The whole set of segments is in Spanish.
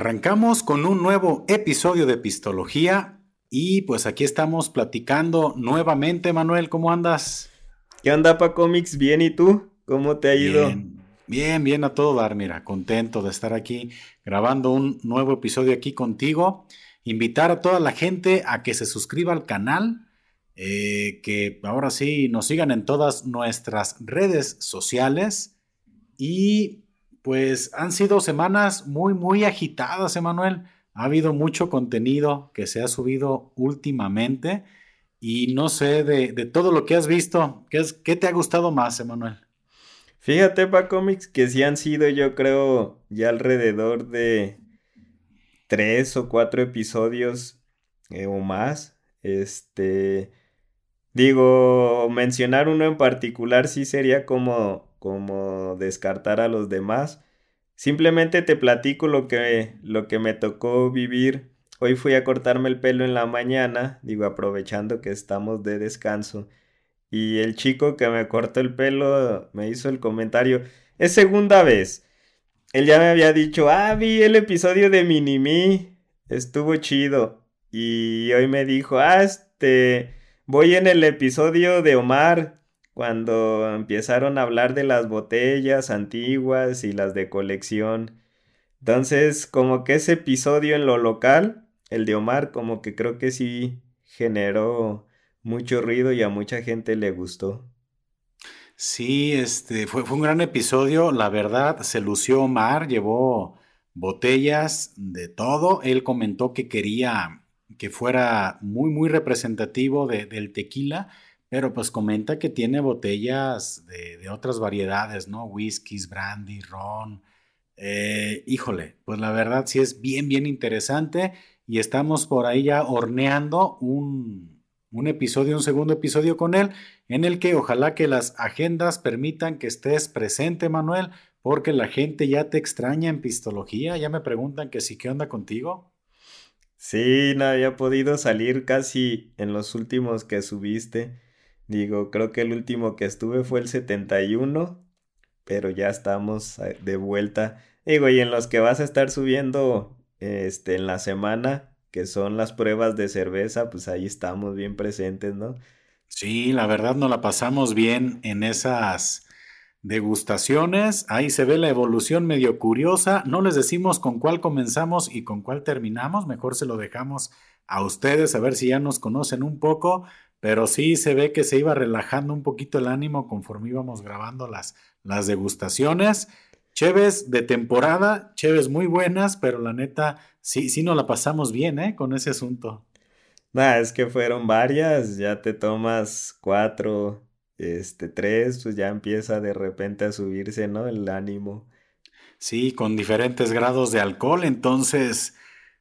Arrancamos con un nuevo episodio de Pistología y pues aquí estamos platicando nuevamente, Manuel, ¿cómo andas? ¿Qué onda, Pa Comics? Bien, ¿y tú? ¿Cómo te ha ido? Bien, bien, bien a todo dar, mira, contento de estar aquí grabando un nuevo episodio aquí contigo. Invitar a toda la gente a que se suscriba al canal, eh, que ahora sí nos sigan en todas nuestras redes sociales y pues han sido semanas muy, muy agitadas, Emanuel. Ha habido mucho contenido que se ha subido últimamente y no sé, de, todo lo que has visto, ¿qué, ¿qué te ha gustado más, Emanuel? Fíjate, Pa Comics, que sí han sido, yo creo, ya alrededor de tres o cuatro episodios eh, o más. Este, digo, mencionar uno en particular sí sería como como descartar a los demás. Simplemente te platico lo que, lo que me tocó vivir. Hoy fui a cortarme el pelo en la mañana, digo aprovechando que estamos de descanso. Y el chico que me cortó el pelo me hizo el comentario, es segunda vez. Él ya me había dicho, ah, vi el episodio de Minimi, estuvo chido. Y hoy me dijo, ah, este, voy en el episodio de Omar, cuando empezaron a hablar de las botellas antiguas y las de colección. Entonces, como que ese episodio en lo local, el de Omar, como que creo que sí generó mucho ruido y a mucha gente le gustó. Sí, este fue, un gran episodio, la verdad, se lució Omar, llevó botellas de todo, él comentó que quería que fuera muy, muy representativo del tequila pero pues comenta que tiene botellas de, otras variedades, ¿no? Whiskies, brandy, ron. Eh, híjole, pues la verdad sí es bien, bien interesante y estamos por ahí ya horneando un, un episodio, un segundo episodio con él, en el que ojalá que las agendas permitan que estés presente, Manuel, porque la gente ya te extraña en pistología, ya me preguntan que sí, ¿qué onda contigo? Sí, no había podido salir casi en los últimos que subiste. Digo, creo que el último que estuve fue el 71, pero ya estamos eh, de vuelta. Digo, y en los que vas a estar subiendo este en la semana, que son las pruebas de cerveza, pues ahí estamos bien presentes, ¿no? Sí, la verdad nos la pasamos bien en esas degustaciones. Ahí se ve la evolución medio curiosa. No les decimos con cuál comenzamos y con cuál terminamos. Mejor se lo dejamos a ustedes a ver si ya nos conocen un poco. Pero sí se ve que se iba relajando un poquito el ánimo conforme íbamos grabando las, las degustaciones. Cheves de temporada, cheves muy buenas, pero la neta, sí, sí nos la pasamos bien, ¿eh? Con ese asunto. Nah, es que fueron varias, ya te tomas cuatro, este, tres, pues ya empieza de repente a subirse, ¿no? El ánimo. Sí, con diferentes grados de alcohol, entonces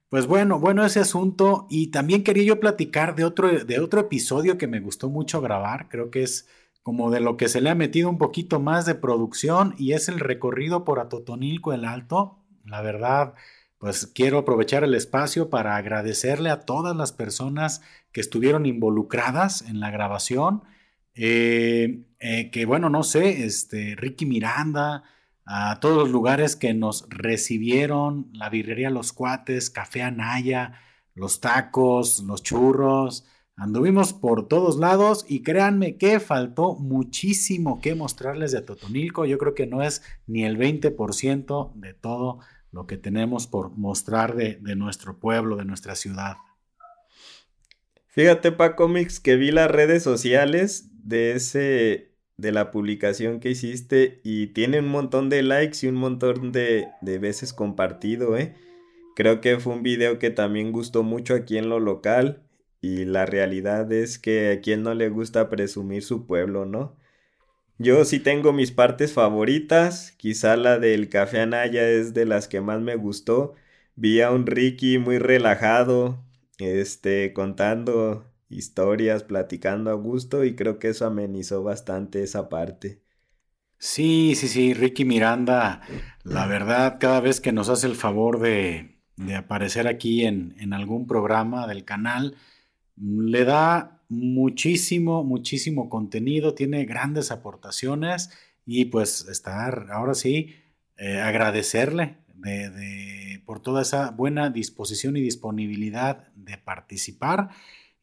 pues bueno, bueno ese asunto y también quería yo platicar de otro, de otro episodio que me gustó mucho grabar, creo que es como de lo que se le ha metido un poquito más de producción y es el recorrido por Atotonilco el Alto. La verdad, pues quiero aprovechar el espacio para agradecerle a todas las personas que estuvieron involucradas en la grabación, eh, eh, que bueno, no sé, este, Ricky Miranda, a todos los lugares que nos recibieron, la birrería Los Cuates, Café Anaya, los tacos, los churros. Anduvimos por todos lados y créanme que faltó muchísimo que mostrarles de Totonilco. Yo creo que no es ni el 20% de todo lo que tenemos por mostrar de, de nuestro pueblo, de nuestra ciudad. Fíjate, Pa Comics, que vi las redes sociales de ese de la publicación que hiciste y tiene un montón de likes y un montón de, veces compartido, ¿eh? Creo que fue un video que también gustó mucho aquí en lo local y la realidad es que a quien no le gusta presumir su pueblo, ¿no? Yo sí tengo mis partes favoritas, quizá la del café Anaya es de las que más me gustó. Vi a un Ricky muy relajado, este, contando historias, platicando a gusto y creo que eso amenizó bastante esa parte. Sí, sí, sí, Ricky Miranda, la verdad, cada vez que nos hace el favor de, de aparecer aquí en, en, algún programa del canal, le da muchísimo, muchísimo contenido, tiene grandes aportaciones y pues estar, ahora sí, eh, agradecerle de, por toda esa buena disposición y disponibilidad de participar.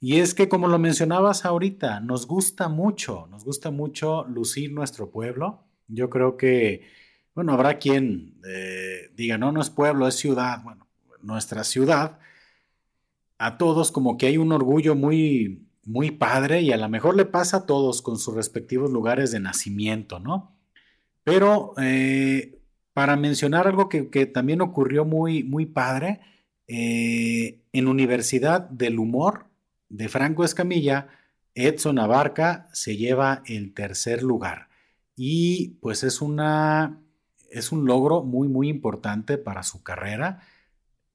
Y es que, como lo mencionabas ahorita, nos gusta mucho, nos gusta mucho lucir nuestro pueblo. Yo creo que, bueno, habrá quien eh, diga, no, no es pueblo, es ciudad. Bueno, nuestra ciudad, a todos como que hay un orgullo muy, muy padre y a lo mejor le pasa a todos con sus respectivos lugares de nacimiento, ¿no? Pero eh, para mencionar algo que, también ocurrió muy, muy padre, eh, en Universidad del Humor de Franco Escamilla, Edson Abarca se lleva el tercer lugar. Y pues es una es un logro muy muy importante para su carrera.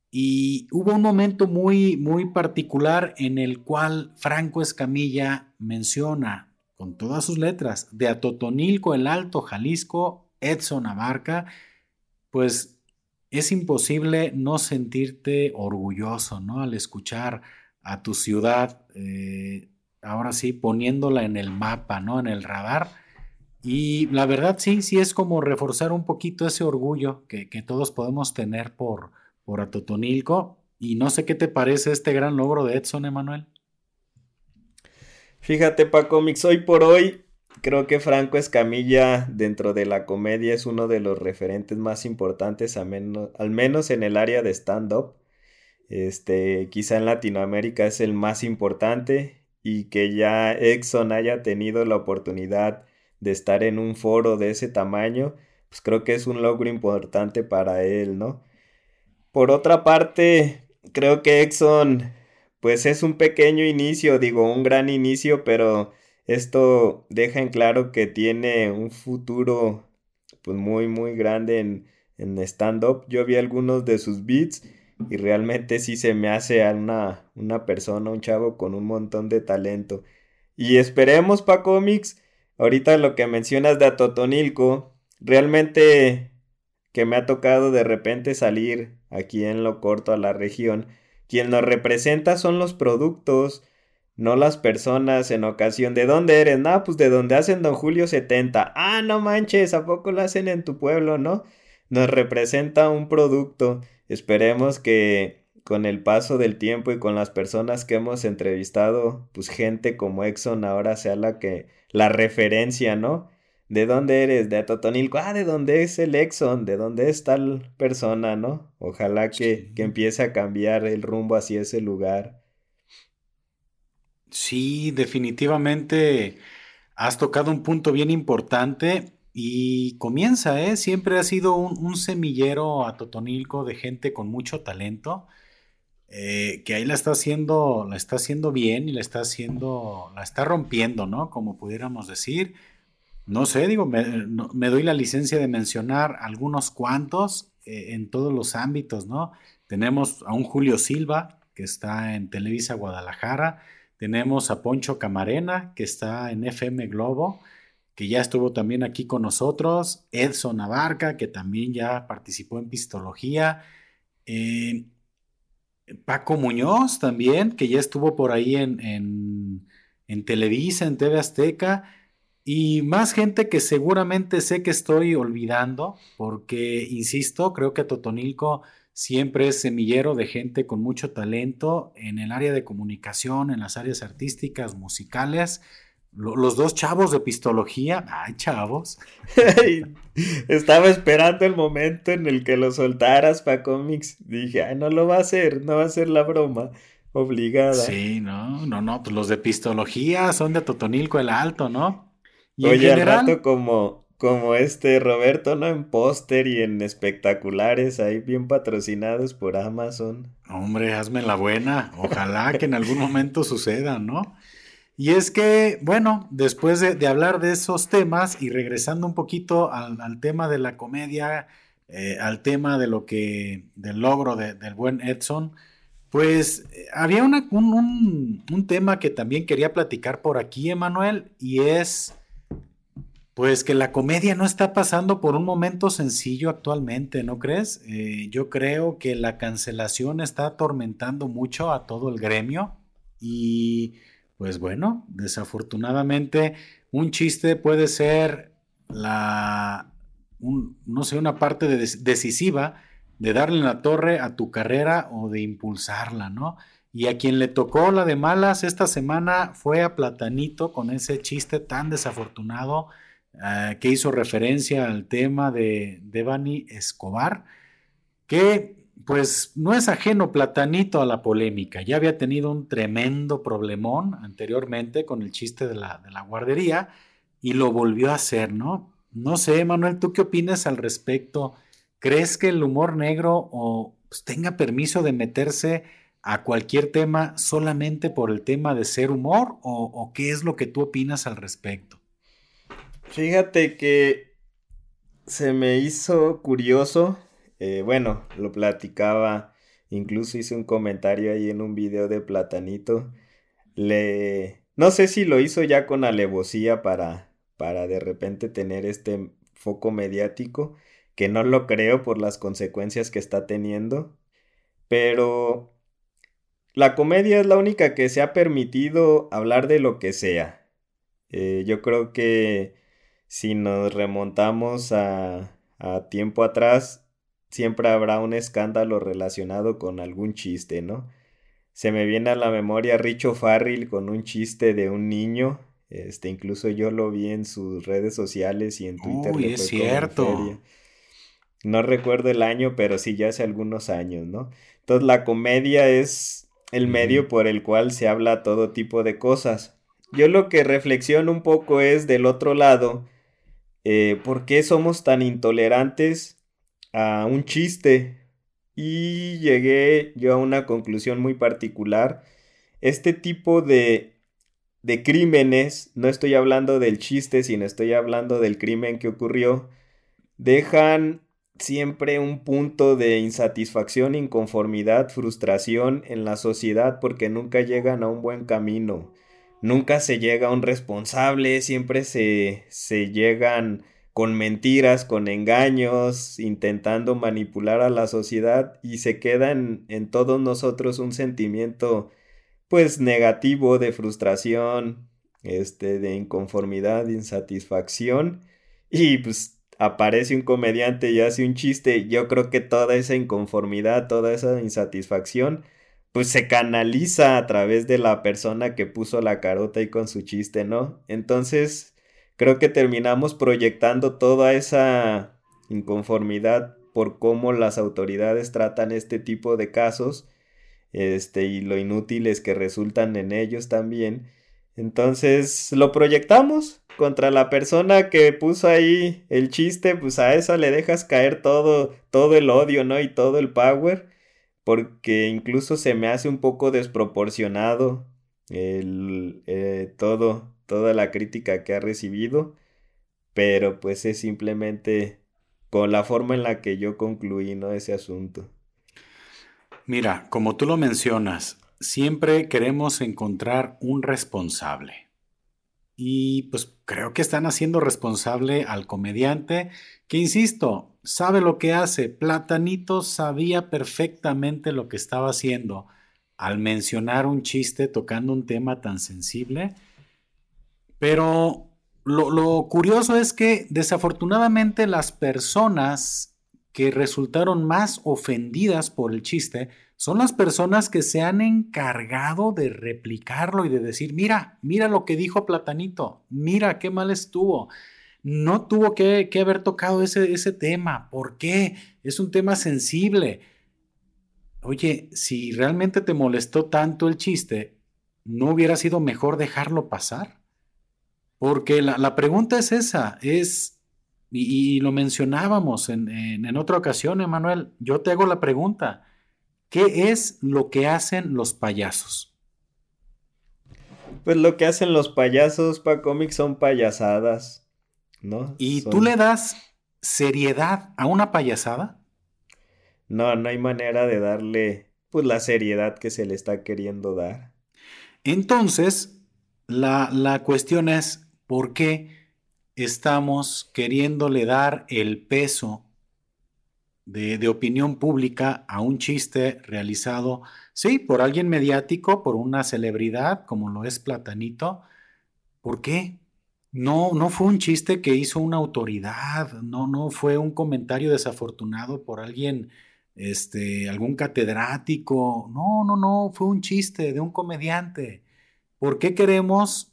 Y hubo un momento muy muy particular en el cual Franco Escamilla menciona con todas sus letras de Atotonilco el Alto, Jalisco, Edson Abarca, pues es imposible no sentirte orgulloso, ¿no? Al escuchar a tu ciudad, eh, ahora sí, poniéndola en el mapa, ¿no? En el radar. Y la verdad sí, sí es como reforzar un poquito ese orgullo que, todos podemos tener por, por Atotonilco. Y no sé qué te parece este gran logro de Edson, Emanuel. Fíjate, Paco Mix, hoy por hoy creo que Franco Escamilla dentro de la comedia es uno de los referentes más importantes, al menos en el área de stand-up. Este, quizá en Latinoamérica es el más importante y que ya Exxon haya tenido la oportunidad de estar en un foro de ese tamaño, pues creo que es un logro importante para él, ¿no? Por otra parte, creo que Exxon, pues es un pequeño inicio, digo, un gran inicio, pero esto deja en claro que tiene un futuro, pues muy, muy grande en, en stand-up. Yo vi algunos de sus beats y realmente sí se me hace a una, una persona, un chavo con un montón de talento. Y esperemos pa cómics, ahorita lo que mencionas de Atotonilco, realmente que me ha tocado de repente salir aquí en lo corto a la región, quien nos representa son los productos, no las personas en ocasión. ¿De dónde eres? No, pues de donde hacen Don Julio 70. Ah, no manches, ¿a poco lo hacen en tu pueblo, no? Nos representa un producto Esperemos que con el paso del tiempo y con las personas que hemos entrevistado, pues gente como Exxon ahora sea la que, la referencia, ¿no? ¿De dónde eres? De Totonilco. Ah, ¿de dónde es el Exxon? ¿De dónde es tal persona, no? Ojalá que, que empiece a cambiar el rumbo hacia ese lugar. Sí, definitivamente has tocado un punto bien importante y comienza, ¿eh? Siempre ha sido un, semillero a Totonilco de gente con mucho talento, eh, que ahí la está haciendo, la está haciendo bien y la está haciendo, la está rompiendo, ¿no? Como pudiéramos decir. No sé, digo, me, doy la licencia de mencionar algunos cuantos eh, en todos los ámbitos, ¿no? Tenemos a un Julio Silva, que está en Televisa Guadalajara, tenemos a Poncho Camarena, que está en FM Globo, que ya estuvo también aquí con nosotros, Edson Abarca, que también ya participó en Pistología, eh, Paco Muñoz también, que ya estuvo por ahí en, en, Televisa, en TV Azteca, y más gente que seguramente sé que estoy olvidando, porque, insisto, creo que Totonilco siempre es semillero de gente con mucho talento en el área de comunicación, en las áreas artísticas, musicales, los dos chavos de pistología, ay chavos. Estaba esperando el momento en el que lo soltaras para cómics. Dije, ay, no lo va a hacer, no va a ser la broma obligada. Sí, no, no, no, pues los de pistología son de Totonilco el Alto, ¿no? Y Oye, al rato como, como este Roberto, ¿no? En póster y en espectaculares, ahí bien patrocinados por Amazon. Hombre, hazme la buena. Ojalá que en algún momento suceda, ¿no? Y es que, bueno, después de, hablar de esos temas y regresando un poquito al, tema de la comedia, eh, al tema de lo que, del logro del buen Edson, pues eh, había un, un, tema que también quería platicar por aquí, Emanuel, y es, pues que la comedia no está pasando por un momento sencillo actualmente, ¿no crees? Eh, yo creo que la cancelación está atormentando mucho a todo el gremio y pues bueno, desafortunadamente un chiste puede ser la, no sé, una parte decisiva de darle la torre a tu carrera o de impulsarla, ¿no? Y a quien le tocó la de malas esta semana fue a Platanito con ese chiste tan desafortunado eh, que hizo referencia al tema de Devani Escobar, que pues no es ajeno Platanito a la polémica. Ya había tenido un tremendo problemón anteriormente con el chiste de la, de la guardería y lo volvió a hacer, ¿no? No sé, Manuel, ¿tú qué opinas al respecto? ¿Crees que el humor negro o, pues, tenga permiso de meterse a cualquier tema solamente por el tema de ser humor o, qué es lo que tú opinas al respecto? Fíjate que se me hizo curioso, eh, bueno, lo platicaba, incluso hice un comentario ahí en un video de Platanito, le... No sé si lo hizo ya con alevosía para, para de repente tener este foco mediático, que no lo creo por las consecuencias que está teniendo, pero la comedia es la única que se ha permitido hablar de lo que sea. Eh, yo creo que si nos remontamos a, a tiempo atrás, siempre habrá un escándalo relacionado con algún chiste, ¿no? Se me viene a la memoria Richo Farrell con un chiste de un niño. Este, incluso yo lo vi en sus redes sociales y en Twitter. Uy, es cierto. No recuerdo el año, pero sí ya hace algunos años, ¿no? Entonces la comedia es el medio por el cual se habla todo tipo de cosas. Yo lo que reflexiono un poco es del otro lado, eh, ¿por qué somos tan intolerantes a un chiste? Y llegué yo a una conclusión muy particular. Este tipo de, de crímenes, no estoy hablando del chiste, sino estoy hablando del crimen que ocurrió, dejan siempre un punto de insatisfacción, inconformidad, frustración en la sociedad porque nunca llegan a un buen camino. Nunca se llega a un responsable, siempre se, se llegan con mentiras, con engaños, intentando manipular a la sociedad y se queda en, todos nosotros un sentimiento pues negativo de frustración, este, de inconformidad, de insatisfacción y pues aparece un comediante y hace un chiste, yo creo que toda esa inconformidad, toda esa insatisfacción, pues se canaliza a través de la persona que puso la carota ahí con su chiste, ¿no? Entonces, creo que terminamos proyectando toda esa inconformidad por cómo las autoridades tratan este tipo de casos, este, y lo inútiles que resultan en ellos también. Entonces, lo proyectamos, contra la persona que puso ahí el chiste, pues a esa le dejas caer todo, todo el odio, ¿no? Y todo el power, porque incluso se me hace un poco desproporcionado el, eh, todo, toda la crítica que ha recibido, pero pues es simplemente con la forma en la que yo concluí, ¿no? Ese asunto. Mira, como tú lo mencionas, siempre queremos encontrar un responsable. Y pues creo que están haciendo responsable al comediante, que insisto, sabe lo que hace. Platanito sabía perfectamente lo que estaba haciendo al mencionar un chiste tocando un tema tan sensible. Pero lo, curioso es que desafortunadamente las personas que resultaron más ofendidas por el chiste son las personas que se han encargado de replicarlo y de decir, mira, mira lo que dijo Platanito, mira qué mal estuvo. No tuvo que, haber tocado ese, ese tema. ¿Por qué? Es un tema sensible. Oye, si realmente te molestó tanto el chiste, ¿no hubiera sido mejor dejarlo pasar? Porque la, pregunta es esa, es, y, lo mencionábamos en, en otra ocasión, Emanuel, yo te hago la pregunta, ¿Qué es lo que hacen los payasos? Pues lo que hacen los payasos para cómics son payasadas, ¿no? ¿Y tú le das seriedad a una payasada? No, no hay manera de darle pues la seriedad que se le está queriendo dar. Entonces, la, la cuestión es, ¿por qué estamos queriéndole dar el peso de, opinión pública a un chiste realizado, sí, por alguien mediático, por una celebridad como lo es Platanito. ¿Por qué? No, no fue un chiste que hizo una autoridad, no, no fue un comentario desafortunado por alguien este, algún catedrático. No, no, no, fue un chiste de un comediante. ¿Por qué queremos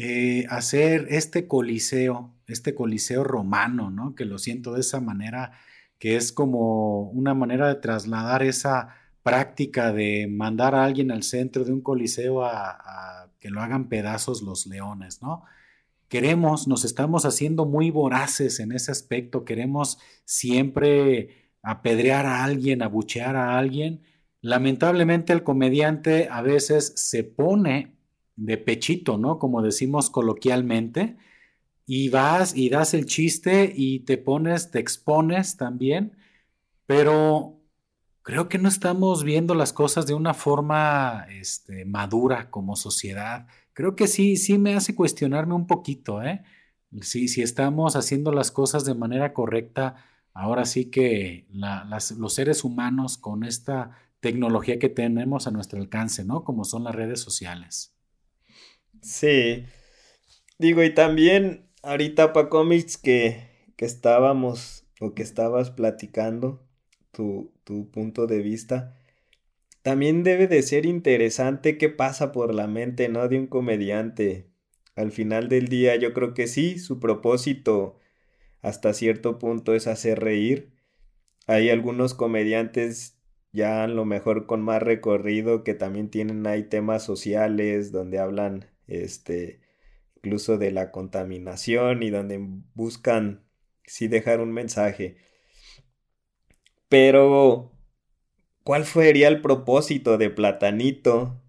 eh, hacer este coliseo, este coliseo romano, ¿no? Que lo siento de esa manera, que es como una manera de trasladar esa práctica de mandar a alguien al centro de un coliseo a, que lo hagan pedazos los leones, ¿no? Queremos, nos estamos haciendo muy voraces en ese aspecto, queremos siempre apedrear a alguien, abuchear a alguien. Lamentablemente el comediante a veces se pone de pechito, ¿no? Como decimos coloquialmente, y vas y das el chiste y te pones, te expones también, pero creo que no estamos viendo las cosas de una forma este, madura como sociedad. Creo que sí, sí me hace cuestionarme un poquito, ¿eh? Si, si estamos haciendo las cosas de manera correcta, ahora sí que los seres humanos con esta tecnología que tenemos a nuestro alcance, ¿no? Como son las redes sociales. Sí. Digo, y también ahorita para cómics que, que estábamos o que estabas platicando, tu, punto de vista. También debe de ser interesante qué pasa por la mente, ¿no? De un comediante. Al final del día yo creo que sí, su propósito hasta cierto punto es hacer reír. Hay algunos comediantes ya a lo mejor con más recorrido que también tienen ahí temas sociales donde hablan este incluso de la contaminación y donde buscan sí dejar un mensaje. Pero, ¿cuál sería el propósito de Platanito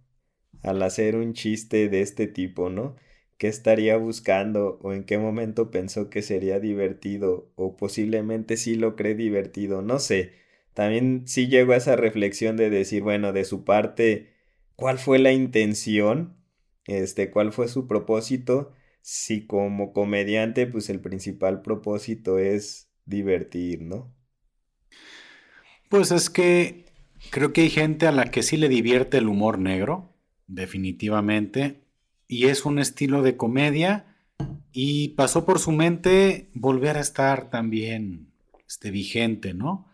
al hacer un chiste de este tipo, no? ¿Qué estaría buscando o en qué momento pensó que sería divertido o posiblemente sí lo cree divertido? No sé. También sí llegó a esa reflexión de decir, bueno, de su parte, ¿cuál fue la intención? Este, ¿cuál fue su propósito? Si como comediante, pues el principal propósito es divertir, ¿no? Pues es que creo que hay gente a la que sí le divierte el humor negro, definitivamente, y es un estilo de comedia y pasó por su mente volver a estar también este, vigente, ¿no?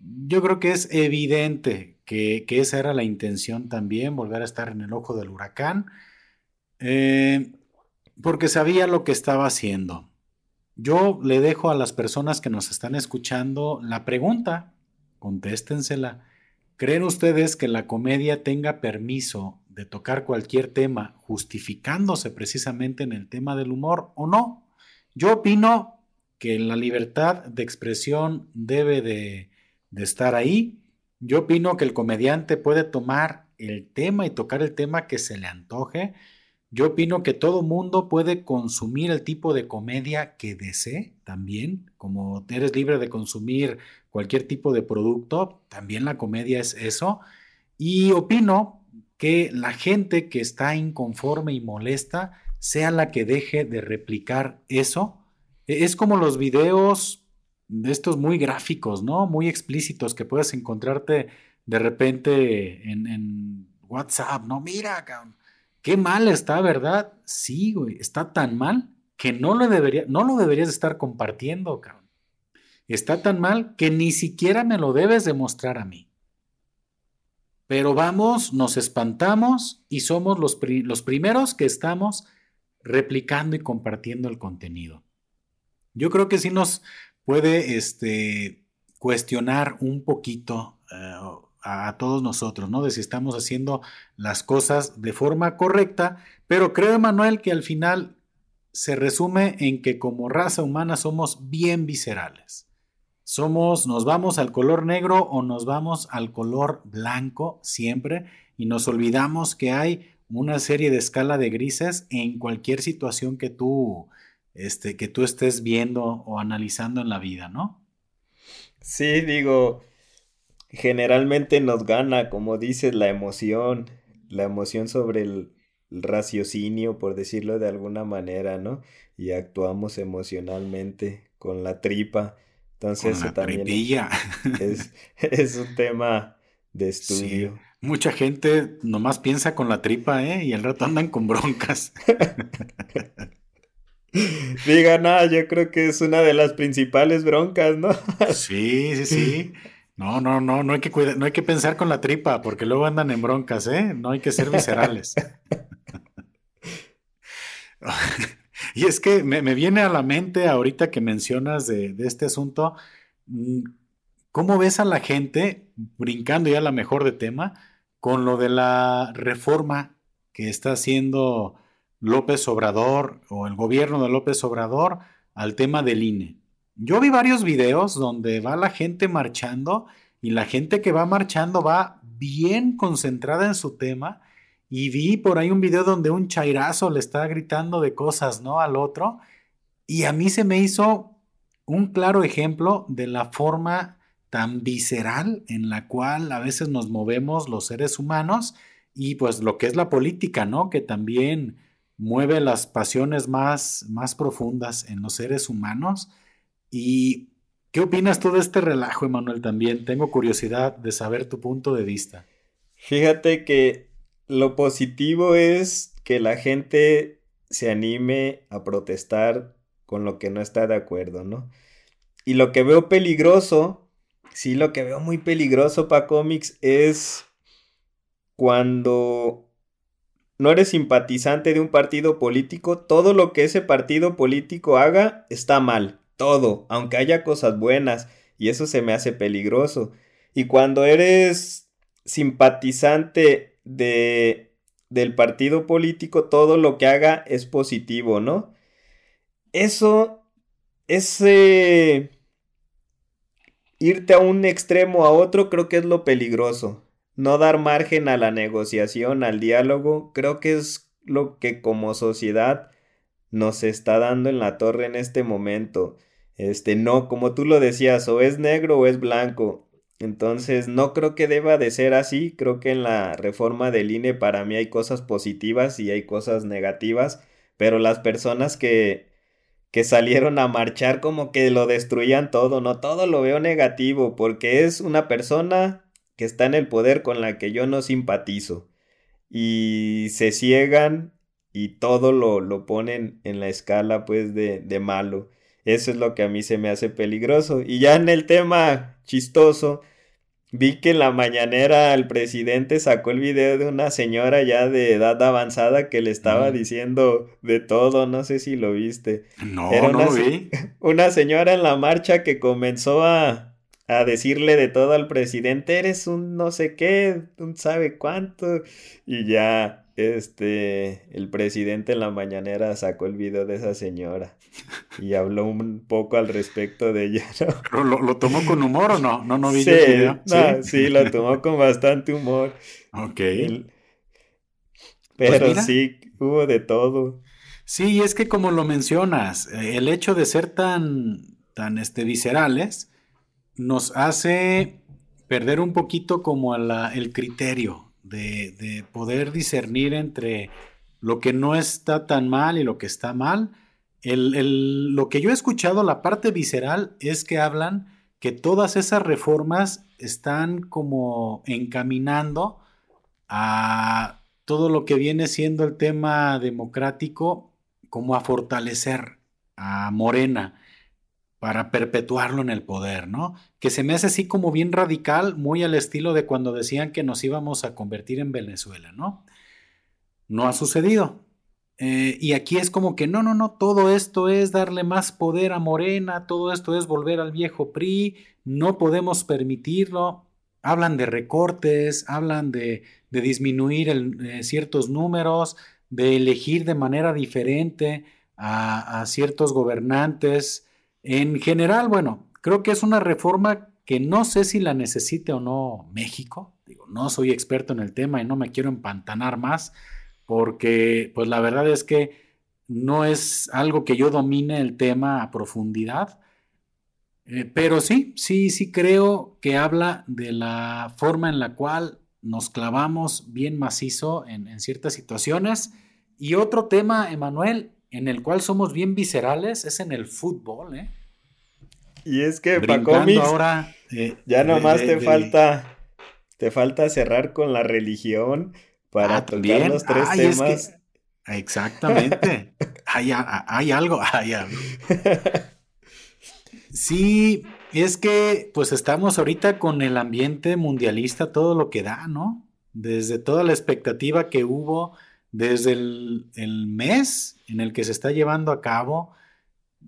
Yo creo que es evidente que, esa era la intención también, volver a estar en el ojo del huracán, eh, porque sabía lo que estaba haciendo. Yo le dejo a las personas que nos están escuchando la pregunta, contéstensela. ¿Creen ustedes que la comedia tenga permiso de tocar cualquier tema justificándose precisamente en el tema del humor o no? Yo opino que la libertad de expresión debe de, de estar ahí. Yo opino que el comediante puede tomar el tema y tocar el tema que se le antoje. Yo opino que todo mundo puede consumir el tipo de comedia que desee también, como eres libre de consumir cualquier tipo de producto, también la comedia es eso. Y opino que la gente que está inconforme y molesta sea la que deje de replicar eso. E, es como los videos de estos muy gráficos, ¿no? Muy explícitos que puedes encontrarte de repente en, en WhatsApp, ¿no? Mira, qué mal está, ¿verdad? Sí, güey, está tan mal que no lo, no lo deberías estar compartiendo, cabrón. Está tan mal que ni siquiera me lo debes demostrar a mí. Pero vamos, nos espantamos y somos los, los primeros que estamos replicando y compartiendo el contenido. Yo creo que sí nos puede este, cuestionar un poquito eh, a, todos nosotros, ¿no? De si estamos haciendo las cosas de forma correcta, pero creo, Emanuel, que al final se resume en que como raza humana somos bien viscerales. Somos, nos vamos al color negro o nos vamos al color blanco siempre y nos olvidamos que hay una serie de escala de grises en cualquier situación que tú, este, que tú estés viendo o analizando en la vida, ¿no? Sí, digo, generalmente nos gana, como dices, la emoción, la emoción sobre el, el raciocinio, por decirlo de alguna manera, ¿no? Y actuamos emocionalmente con la tripa. Entonces, eso también es, un tema de estudio. Mucha gente nomás piensa con la tripa, ¿eh? Y al rato andan con broncas. Diga, nada, yo creo que es una de las principales broncas, ¿no? sí, sí, sí. No, no, no, no hay que no hay que pensar con la tripa, porque luego andan en broncas, ¿eh? No hay que ser viscerales. y es que me, viene a la mente ahorita que mencionas de, de, este asunto, mm, ¿cómo ves a la gente, brincando ya la mejor de tema, con lo de la reforma que está haciendo López Obrador o el gobierno de López Obrador al tema del INE? Yo vi varios videos donde va la gente marchando y la gente que va marchando va bien concentrada en su tema y vi por ahí un video donde un chairazo le está gritando de cosas, ¿no? Al otro y a mí se me hizo un claro ejemplo de la forma tan visceral en la cual a veces nos movemos los seres humanos y pues lo que es la política, ¿no? Que también mueve las pasiones más, más profundas en los seres humanos ¿Y qué opinas tú de este relajo, Emanuel? También tengo curiosidad de saber tu punto de vista. Fíjate que lo positivo es que la gente se anime a protestar con lo que no está de acuerdo, ¿no? Y lo que veo peligroso, sí, lo que veo muy peligroso para cómics es cuando no eres simpatizante de un partido político, todo lo que ese partido político haga está mal todo, aunque haya cosas buenas, y eso se me hace peligroso. Y cuando eres simpatizante de del partido político, todo lo que haga es positivo, ¿no? Eso, ese irte a un extremo a otro, creo que es lo peligroso. No dar margen a la negociación, al diálogo, creo que es lo que como sociedad nos está dando en la torre en este momento. Este, no, como tú lo decías, o es negro o es blanco. Entonces, no creo que deba de ser así. Creo que en la reforma del INE para mí hay cosas positivas y hay cosas negativas, pero las personas que, que salieron a marchar como que lo destruían todo, no todo lo veo negativo, porque es una persona que está en el poder con la que yo no simpatizo. Y se ciegan y todo lo, lo ponen en la escala pues de, de malo. Eso es lo que a mí se me hace peligroso. Y ya en el tema chistoso, vi que en la mañanera el presidente sacó el video de una señora ya de edad avanzada que le estaba diciendo de todo, no sé si lo viste. No, no lo vi. Una señora en la marcha que comenzó a, a decirle de todo al presidente, eres un no sé qué, un sabe cuánto, y ya este, el presidente en la mañanera sacó el video de esa señora y habló un poco al respecto de ella. ¿Lo, tomó con humor o no? No, no vi sí, video. ¿Sí? lo tomó con bastante humor. Ok. Pero pues sí, hubo de todo. Sí, es que como lo mencionas, eh, el hecho de ser tan, tan este, viscerales nos hace perder un poquito como el criterio de, poder discernir entre lo que no está tan mal y lo que está mal. lo que yo he escuchado, la parte visceral, es que hablan que todas esas reformas están como encaminando a todo lo que viene siendo el tema democrático, como a fortalecer a Morena para perpetuarlo en el poder, ¿no? Que se me hace así como bien radical, muy al estilo de cuando decían que nos íbamos a convertir en Venezuela, ¿no? No ha sucedido. Eh, y aquí es como que no, no, no, todo esto es darle más poder a Morena, todo esto es volver al viejo PRI, no podemos permitirlo. Hablan de recortes, hablan de, disminuir eh, ciertos números, de elegir de manera diferente a ciertos gobernantes en general, bueno, creo que es una reforma que no sé si la necesite o no México. Digo, no soy experto en el tema y no me quiero empantanar más porque pues la verdad es que no es algo que yo domine el tema a profundidad. Eh, pero sí, sí, sí creo que habla de la forma en la cual nos clavamos bien macizo en, en ciertas situaciones. Y otro tema, Emanuel, en el cual somos bien viscerales es en el fútbol, ¿eh? Y es que para ahora, eh, ya nomás te falta te falta cerrar con la religión para ah, tocar los tres temas. exactamente. hay, hay, algo, hay algo. Sí, es que pues estamos ahorita con el ambiente mundialista, todo lo que da, ¿no? Desde toda la expectativa que hubo, desde el, el mes en el que se está llevando a cabo,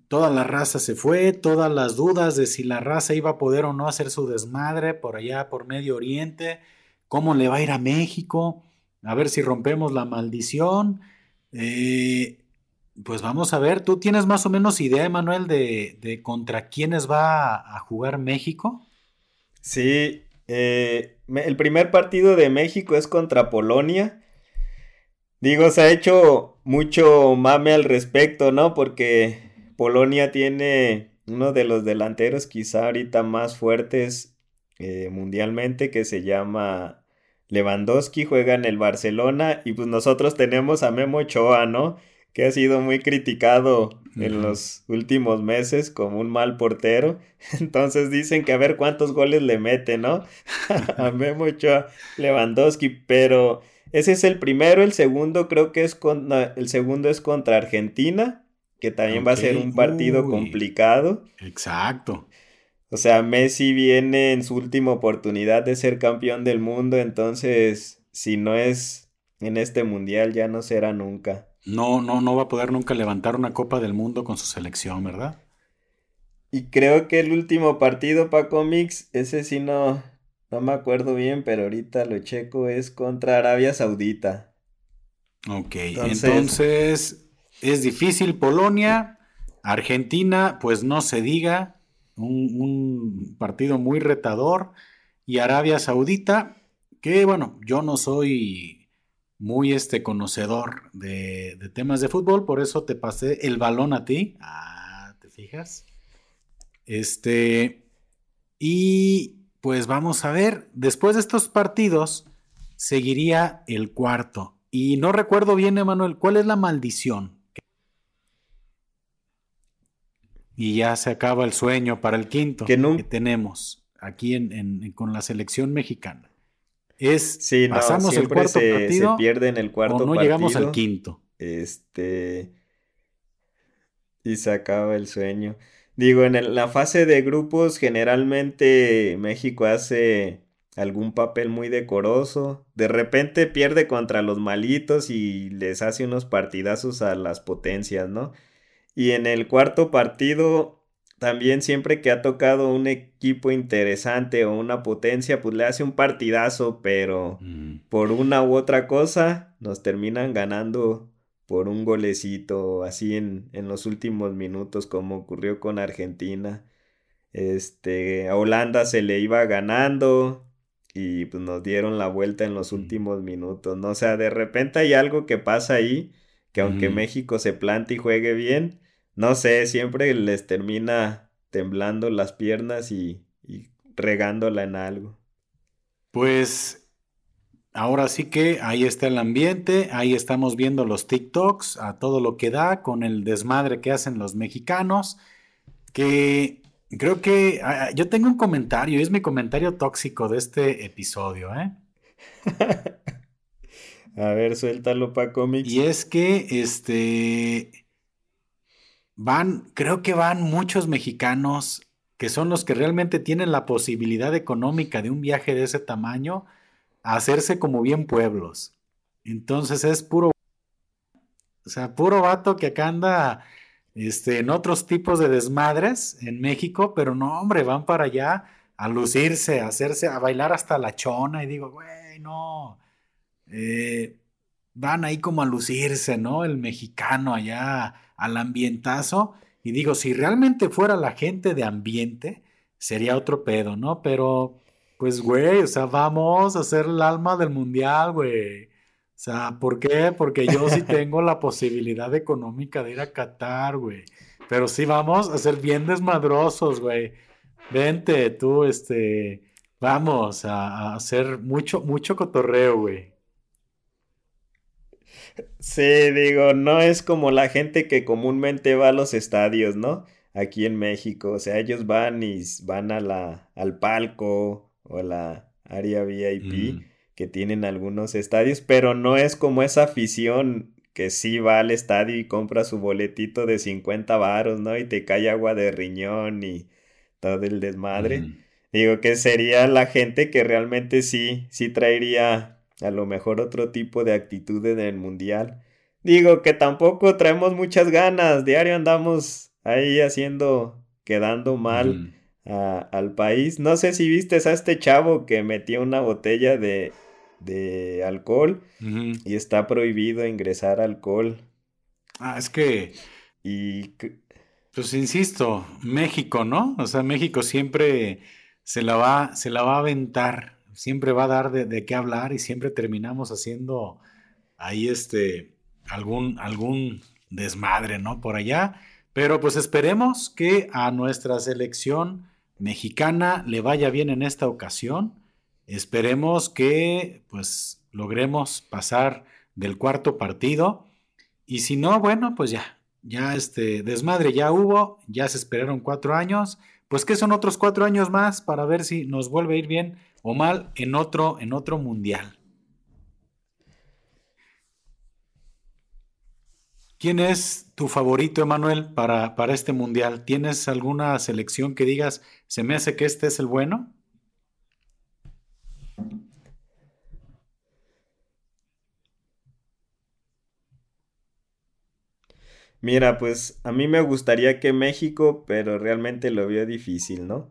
toda la raza se fue, todas las dudas de si la raza iba a poder o no hacer su desmadre por allá, por Medio Oriente, cómo le va a ir a México, a ver si rompemos la maldición. Eh, pues vamos a ver, ¿tú tienes más o menos idea, Emanuel, de, contra quiénes va a, jugar México? Sí, eh, el primer partido de México es contra Polonia. Digo, se ha hecho mucho mame al respecto, ¿no? Porque Polonia tiene uno de los delanteros quizá ahorita más fuertes eh, mundialmente que se llama Lewandowski, juega en el Barcelona y pues nosotros tenemos a Memo Ochoa, ¿no? Que ha sido muy criticado en los últimos meses como un mal portero. Entonces dicen que a ver cuántos goles le mete, ¿no? a Memo Ochoa, Lewandowski, pero ese es el primero, el segundo creo que es con, el segundo es contra Argentina que también va a ser un partido complicado. Exacto. O sea, Messi viene en su última oportunidad de ser campeón del mundo, entonces si no es en este mundial ya no será nunca. No, no, no va a poder nunca levantar una Copa del Mundo con su selección, ¿verdad? Y creo que el último partido para Comics, ese sí no, no me acuerdo bien, pero ahorita lo checo, es contra Arabia Saudita. Ok, entonces es difícil Polonia, Argentina, pues no se diga, un, partido muy retador, y Arabia Saudita, que bueno, yo no soy muy este conocedor de, de, temas de fútbol, por eso te pasé el balón a ti. Ah, ¿te fijas? Este, y pues vamos a ver, después de estos partidos, seguiría el cuarto. Y no recuerdo bien, Emanuel, ¿cuál es la maldición? y ya se acaba el sueño para el quinto que, tenemos aquí en, con la selección mexicana. Es sí, pasamos el cuarto partido se pierde en el cuarto o no llegamos al quinto. Este y se acaba el sueño. Digo, en la fase de grupos generalmente México hace algún papel muy decoroso. De repente pierde contra los malitos y les hace unos partidazos a las potencias, ¿no? Y en el cuarto partido, también siempre que ha tocado un equipo interesante o una potencia, pues le hace un partidazo, pero mm. por una u otra cosa nos terminan ganando por un golecito, así en, en los últimos minutos, como ocurrió con Argentina. Este, a Holanda se le iba ganando y pues nos dieron la vuelta en los últimos minutos, ¿no? O sea, de repente hay algo que pasa ahí, que aunque México se plante y juegue bien, no sé, siempre les termina temblando las piernas y, regándola en algo. Pues ahora sí que ahí está el ambiente, ahí estamos viendo los TikToks a todo lo que da con el desmadre que hacen los mexicanos, que creo que ah, yo tengo un comentario, es mi comentario tóxico de este episodio, ¿eh? a ver, suéltalo para cómics. Y es que este van, creo que van muchos mexicanos que son los que realmente tienen la posibilidad económica de un viaje de ese tamaño hacerse como bien pueblos. Entonces es puro, o sea, puro vato que acá anda este, en otros tipos de desmadres en México, pero no, hombre, van para allá a lucirse, a hacerse, a bailar hasta la chona y digo, güey, no. Eh, van ahí como a lucirse, ¿no? El mexicano allá al ambientazo. Y digo, si realmente fuera la gente de ambiente, sería otro pedo, ¿no? Pero, pues, güey, o sea, vamos a ser el alma del mundial, güey. O sea, ¿por qué? Porque yo sí tengo la posibilidad económica de ir a Qatar, güey. Pero sí vamos a ser bien desmadrosos, güey. Vente, tú, este, vamos a, a hacer mucho, mucho cotorreo, güey. Sí, digo, no es como la gente que comúnmente va a los estadios, ¿no? Aquí en México, o sea, ellos van y van a la, al palco o la área VIP mm. que tienen algunos estadios, pero no es como esa afición que sí va al estadio y compra su boletito de 50 varos, ¿no? Y te cae agua de riñón y todo el desmadre. Digo que sería la gente que realmente sí, sí traería a lo mejor otro tipo de actitud en el mundial. Digo que tampoco traemos muchas ganas, diario andamos ahí haciendo, quedando mal al país. No sé si viste a este chavo que metió una botella de, de alcohol y está prohibido ingresar alcohol. Ah, es que... Y... Pues insisto, México, ¿no? O sea, México siempre se la va, se la va a aventar, siempre va a dar de, qué hablar y siempre terminamos haciendo ahí este algún, algún desmadre, ¿no? Por allá. Pero pues esperemos que a nuestra selección mexicana le vaya bien en esta ocasión. Esperemos que pues logremos pasar del cuarto partido. Y si no, bueno, pues ya, ya este desmadre ya hubo, ya se esperaron cuatro años pues que son otros cuatro años más para ver si nos vuelve a ir bien o mal en otro, en otro mundial. ¿Quién es tu favorito, Emanuel, para, para este mundial? ¿Tienes alguna selección que digas, se me hace que este es el bueno? Mira, pues a mí me gustaría que México, pero realmente lo veo difícil, ¿no?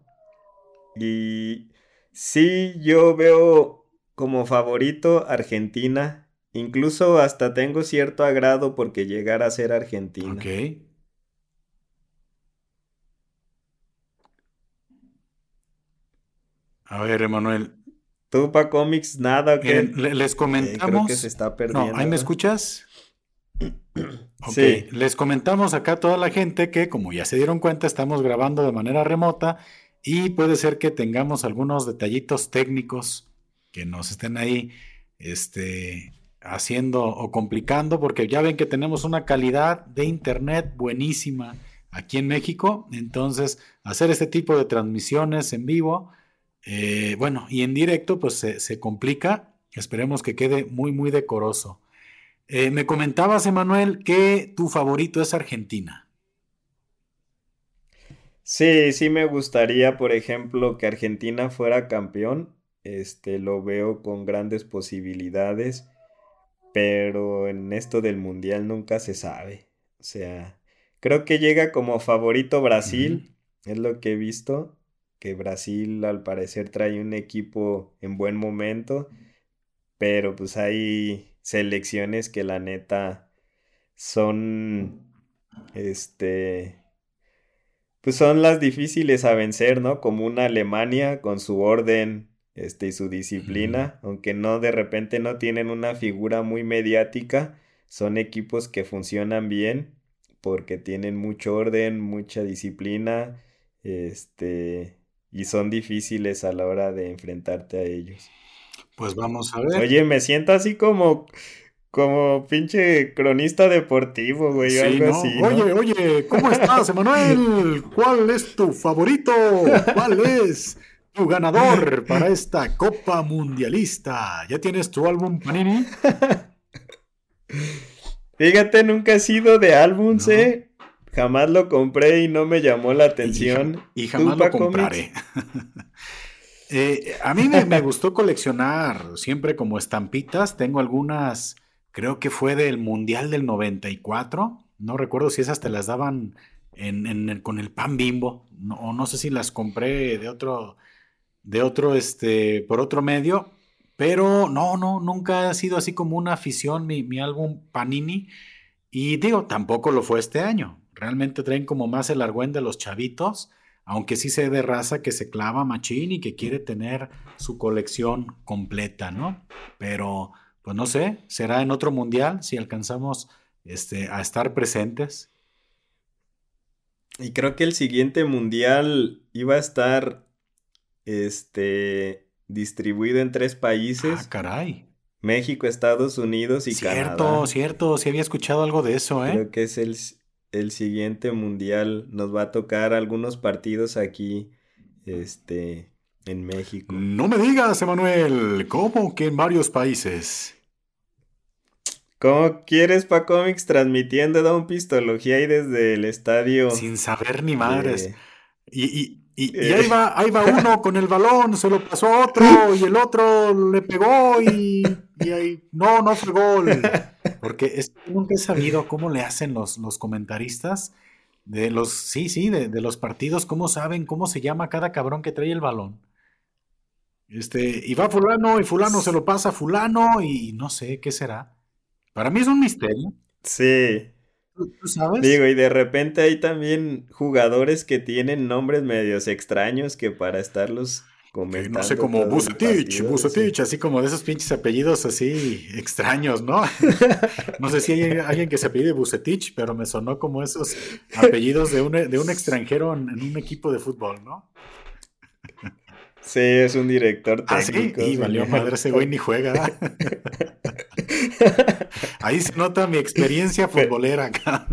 Y sí, yo veo como favorito Argentina. Incluso hasta tengo cierto agrado porque llegara a ser Argentina. Ok. A ver, Emanuel. ¿Tú para cómics nada que les comentamos. creo que se está perdiendo. No, ¿ahí me escuchas? Ok, les comentamos acá a toda la gente que, como ya se dieron cuenta, estamos grabando de manera remota y puede ser que tengamos algunos detallitos técnicos que nos estén ahí este, haciendo o complicando, porque ya ven que tenemos una calidad de internet buenísima aquí en México. Entonces, hacer este tipo de transmisiones en vivo, eh, bueno, y en directo, pues se, se complica. Esperemos que quede muy, muy decoroso. Eh, me comentabas, Emanuel, que tu favorito es Argentina. Sí, sí me gustaría, por ejemplo, que Argentina fuera campeón. Este, lo veo con grandes posibilidades, pero en esto del mundial nunca se sabe. O sea, creo que llega como favorito Brasil, es lo que he visto, que Brasil al parecer trae un equipo en buen momento, pero pues ahí selecciones que la neta son, este, pues son las difíciles a vencer, ¿no? Como una Alemania con su orden, este, y su disciplina, aunque no de repente no tienen una figura muy mediática, son equipos que funcionan bien porque tienen mucho orden, mucha disciplina, este, y son difíciles a la hora de enfrentarte a ellos. Pues vamos a ver. Oye, me siento así como, como pinche cronista deportivo, güey, algo así. Oye, oye, ¿cómo estás, Emanuel? ¿Cuál es tu favorito? ¿Cuál es tu ganador para esta Copa Mundialista? ¿Ya tienes tu álbum Panini? Fíjate, nunca he sido de álbums, ¿eh? Jamás lo compré y no me llamó la atención. Y, jamás lo compraré. Eh, a mí me, gustó coleccionar siempre como estampitas. Tengo algunas, creo que fue del Mundial del 94. No recuerdo si esas te las daban con el pan bimbo. o no sé si las compré de otro, de otro, este, por otro medio. Pero no, no, nunca ha sido así como una afición mi, mi álbum Panini. Y digo, tampoco lo fue este año. Realmente traen como más el argüen de los chavitos aunque sí se de raza que se clava machín y que quiere tener su colección completa, ¿no? Pero, pues no sé, será en otro mundial si alcanzamos este, a estar presentes. Y creo que el siguiente mundial iba a estar este, distribuido en tres países. Ah, caray. México, Estados Unidos y Canadá. Cierto, cierto, sí había escuchado algo de eso, ¿eh? Creo que es el, el siguiente mundial nos va a tocar algunos partidos aquí, este, en México. No me digas, Emanuel, ¿cómo que en varios países? ¿Cómo quieres pa Comics transmitiendo Don Pistología ahí desde el estadio? Sin saber ni madres. Y, Y, ahí, va, ahí va uno con el balón, se lo pasó a otro y el otro le pegó y, ahí, no, no fue gol. Porque es, nunca he sabido cómo le hacen los, los comentaristas de los, sí, sí, de, de, los partidos, cómo saben cómo se llama cada cabrón que trae el balón. Este, y va fulano y fulano se lo pasa a fulano y no sé qué será. Para mí es un misterio. Sí. ¿Tú sabes? Digo, y de repente hay también jugadores que tienen nombres medios extraños que para estarlos comentando. no sé, como Bucetich, Bucetich, así como de esos pinches apellidos así extraños, ¿no? no sé si hay alguien que se apellide Bucetich, pero me sonó como esos apellidos de un, de un extranjero en, un equipo de fútbol, ¿no? Sí, es un director técnico. Ah, sí, y valió madre ese güey ni juega. Ahí se nota mi experiencia futbolera acá.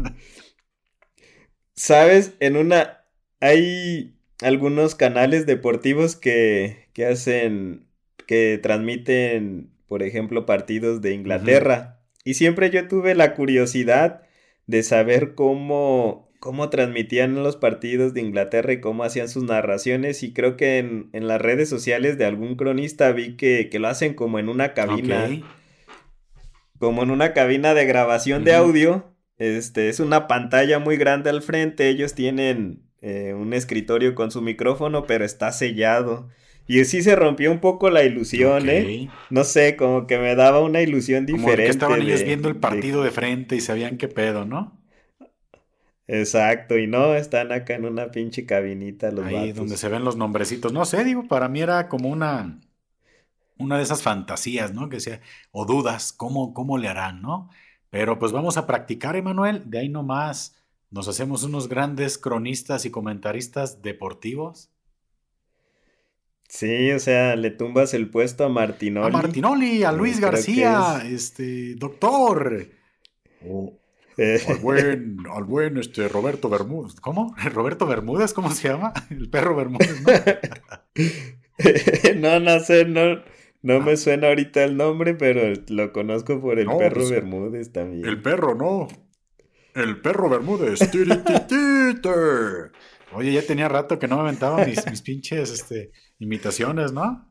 Sabes, en una. Hay algunos canales deportivos que, que hacen. que transmiten, por ejemplo, partidos de Inglaterra. Y siempre yo tuve la curiosidad de saber cómo cómo transmitían los partidos de Inglaterra y cómo hacían sus narraciones. Y creo que en, las redes sociales de algún cronista vi que, lo hacen como en una cabina. Como en una cabina de grabación de audio. Este, es una pantalla muy grande al frente. Ellos tienen eh, un escritorio con su micrófono, pero está sellado. Y sí se rompió un poco la ilusión, ¿eh? No sé, como que me daba una ilusión diferente. Como que estaban ellos viendo el partido de... de frente y sabían qué pedo, ¿no? Exacto, y no, están acá en una pinche cabinita los Ahí donde se ven los nombrecitos. No sé, digo, para mí era como una, una de esas fantasías, ¿no? Que sea, o dudas, ¿cómo, cómo le harán, no? Pero pues vamos a practicar, Emanuel. De ahí nomás nos hacemos unos grandes cronistas y comentaristas deportivos. Sí, o sea, le tumbas el puesto a Martinoli. A Martinoli, a Luis García, este, doctor. O, al buen, al buen este Roberto Bermúdez. ¿Cómo? ¿Roberto Bermúdez? ¿Cómo se llama? El perro Bermúdez, ¿no? no, sé, no, no me suena ahorita el nombre, pero lo conozco por el perro pues, Bermúdez también. El perro, no. El perro Bermúdez. Oye, ya tenía rato que no me aventaba mis, mis pinches este, imitaciones, ¿no?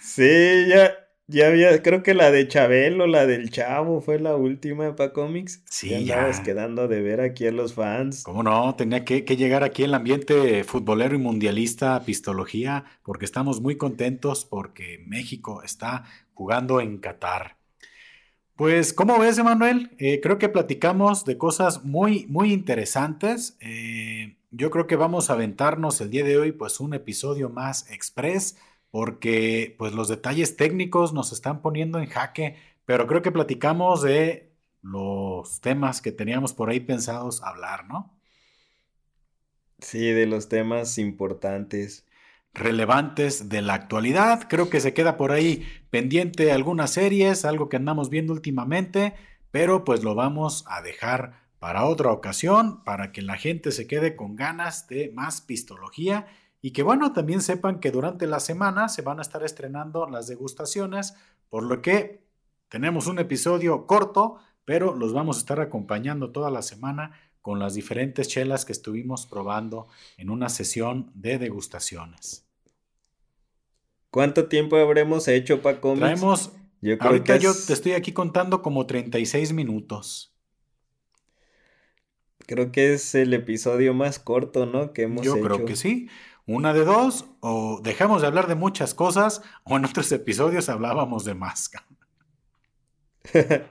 Sí, ya, ya había, creo que la de Chabelo, la del Chavo, fue la última para cómics. Sí, ya. quedando de ver aquí a los fans. ¿Cómo no? Tenía que, llegar aquí el ambiente futbolero y mundialista, pistología, porque estamos muy contentos porque México está jugando en Qatar. Pues, ¿cómo ves, Emanuel? Eh, creo que platicamos de cosas muy, muy interesantes. Eh, yo creo que vamos a aventarnos el día de hoy, pues, un episodio más express porque pues los detalles técnicos nos están poniendo en jaque, pero creo que platicamos de los temas que teníamos por ahí pensados hablar, ¿no? Sí, de los temas importantes. Relevantes de la actualidad. Creo que se queda por ahí pendiente algunas series, algo que andamos viendo últimamente, pero pues lo vamos a dejar para otra ocasión, para que la gente se quede con ganas de más pistología y que bueno, también sepan que durante la semana se van a estar estrenando las degustaciones, por lo que tenemos un episodio corto, pero los vamos a estar acompañando toda la semana con las diferentes chelas que estuvimos probando en una sesión de degustaciones. ¿Cuánto tiempo habremos hecho, Paco? Traemos, yo ahorita yo te estoy aquí contando como 36 minutos. Creo que es el episodio más corto, ¿no? Que hemos Yo creo que sí. Una de dos, o dejamos de hablar de muchas cosas, o en otros episodios hablábamos de más.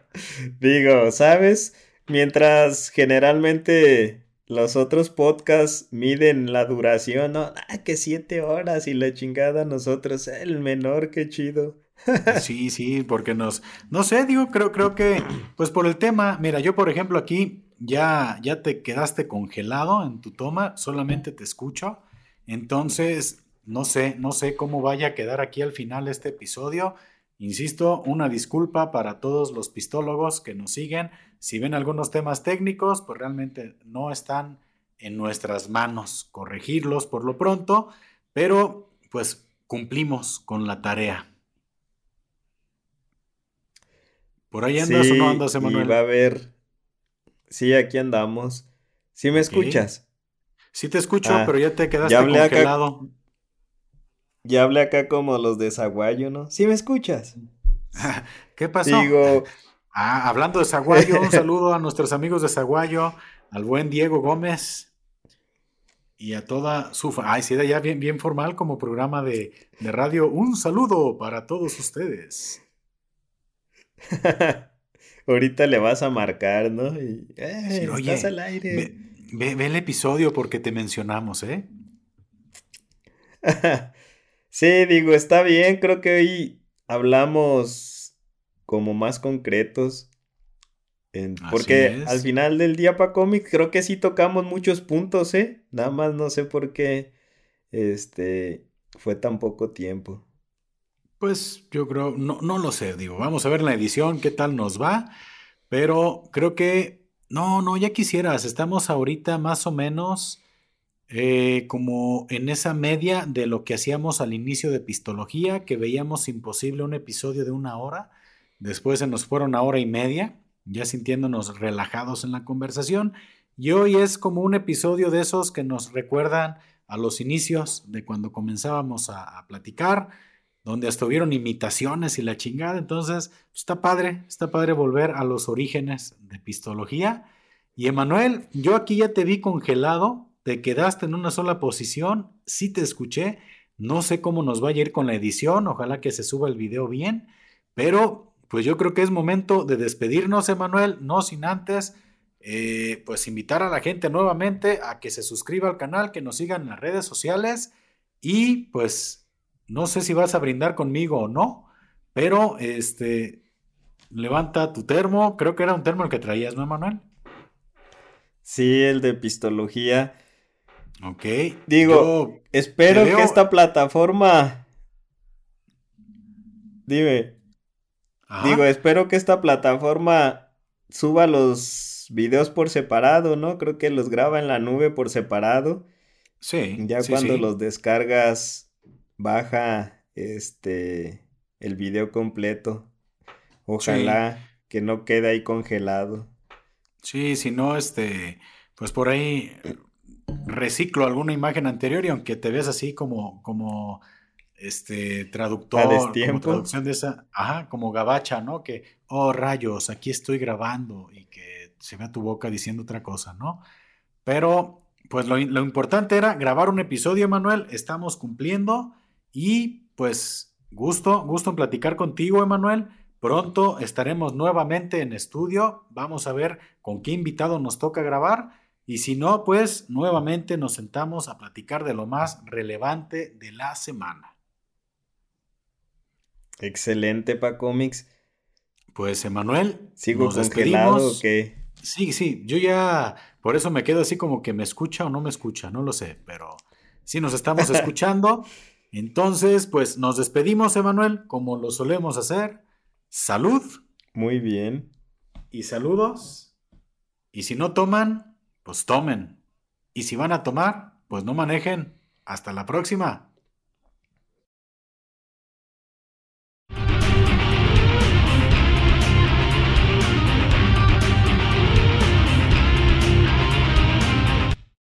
Digo, ¿sabes? Mientras generalmente los otros podcasts miden la duración, ¿no? Ah, que siete horas y la chingada nosotros, el menor, qué chido. sí, sí, porque nos, no sé, digo, creo, creo que, pues por el tema, mira, yo por ejemplo aquí ya, ya te quedaste congelado en tu toma, solamente te escucho. Entonces, no sé, no sé cómo vaya a quedar aquí al final este episodio. Insisto, una disculpa para todos los pistólogos que nos siguen. Si ven algunos temas técnicos, pues realmente no están en nuestras manos corregirlos por lo pronto, pero pues cumplimos con la tarea. ¿Por ahí andas o no andas, Emanuel? va a haber. Sí, aquí andamos. ¿Sí me escuchas? Sí te escucho, ah, pero ya te quedaste congelado. ya hablé acá como los de Zaguayo, ¿no? ¿Sí me escuchas? ¿Qué pasó? Digo... Ah, hablando de Zaguayo, un saludo a nuestros amigos de Zaguayo, al buen Diego Gómez y a toda su... Ay, sí, ya bien, bien formal como programa de, de radio. Un saludo para todos ustedes. Ahorita le vas a marcar, ¿no? Y, eh, estás al aire. Ve, el episodio porque te mencionamos, ¿eh? sí, digo, está bien. Creo que hoy hablamos como más concretos. porque al final del día para cómic creo que sí tocamos muchos puntos, ¿eh? Nada más no sé por qué este fue tan poco tiempo. Pues yo creo, no, no lo sé, digo, vamos a ver la edición qué tal nos va, pero creo que, no, no, ya quisieras, estamos ahorita más o menos eh, como en esa media de lo que hacíamos al inicio de Pistología, que veíamos imposible un episodio de una hora, después se nos fueron a hora y media, ya sintiéndonos relajados en la conversación, y hoy es como un episodio de esos que nos recuerdan a los inicios de cuando comenzábamos a, a platicar donde estuvieron imitaciones y la chingada. Entonces, pues, está padre, está padre volver a los orígenes de pistología. Y Emanuel, yo aquí ya te vi congelado, te quedaste en una sola posición, sí te escuché, no sé cómo nos vaya a ir con la edición, ojalá que se suba el video bien, pero pues yo creo que es momento de despedirnos, Emanuel, no sin antes, eh, pues invitar a la gente nuevamente a que se suscriba al canal, que nos sigan en las redes sociales y pues no sé si vas a brindar conmigo o no, pero este, levanta tu termo. Creo que era un termo el que traías, ¿no, Manuel? Sí, el de pistología. Ok. Digo, espero que esta plataforma. Dime. Digo, espero que esta plataforma suba los videos por separado, ¿no? Creo que los graba en la nube por separado. Sí. Ya cuando los descargas baja este el video completo. Ojalá que no quede ahí congelado. Sí, si no, este, pues por ahí reciclo alguna imagen anterior y aunque te ves así como, como este traductor, como traducción de esa, ajá, como gabacha, ¿no? Que, oh rayos, aquí estoy grabando y que se vea tu boca diciendo otra cosa, ¿no? Pero, pues lo, lo importante era grabar un episodio, Manuel, estamos cumpliendo. Y pues gusto, gusto en platicar contigo, Emanuel. Pronto estaremos nuevamente en estudio. Vamos a ver con qué invitado nos toca grabar. Y si no, pues nuevamente nos sentamos a platicar de lo más relevante de la semana. Excelente, pa Comics. Pues, Emanuel, ¿sigo nos congelado o qué? Sí, sí, yo ya por eso me quedo así como que me escucha o no me escucha, no lo sé, pero sí nos estamos escuchando. Entonces, pues nos despedimos, Emanuel, como lo solemos hacer. Salud. Muy bien. Y saludos. Y si no toman, pues tomen. Y si van a tomar, pues no manejen. Hasta la próxima.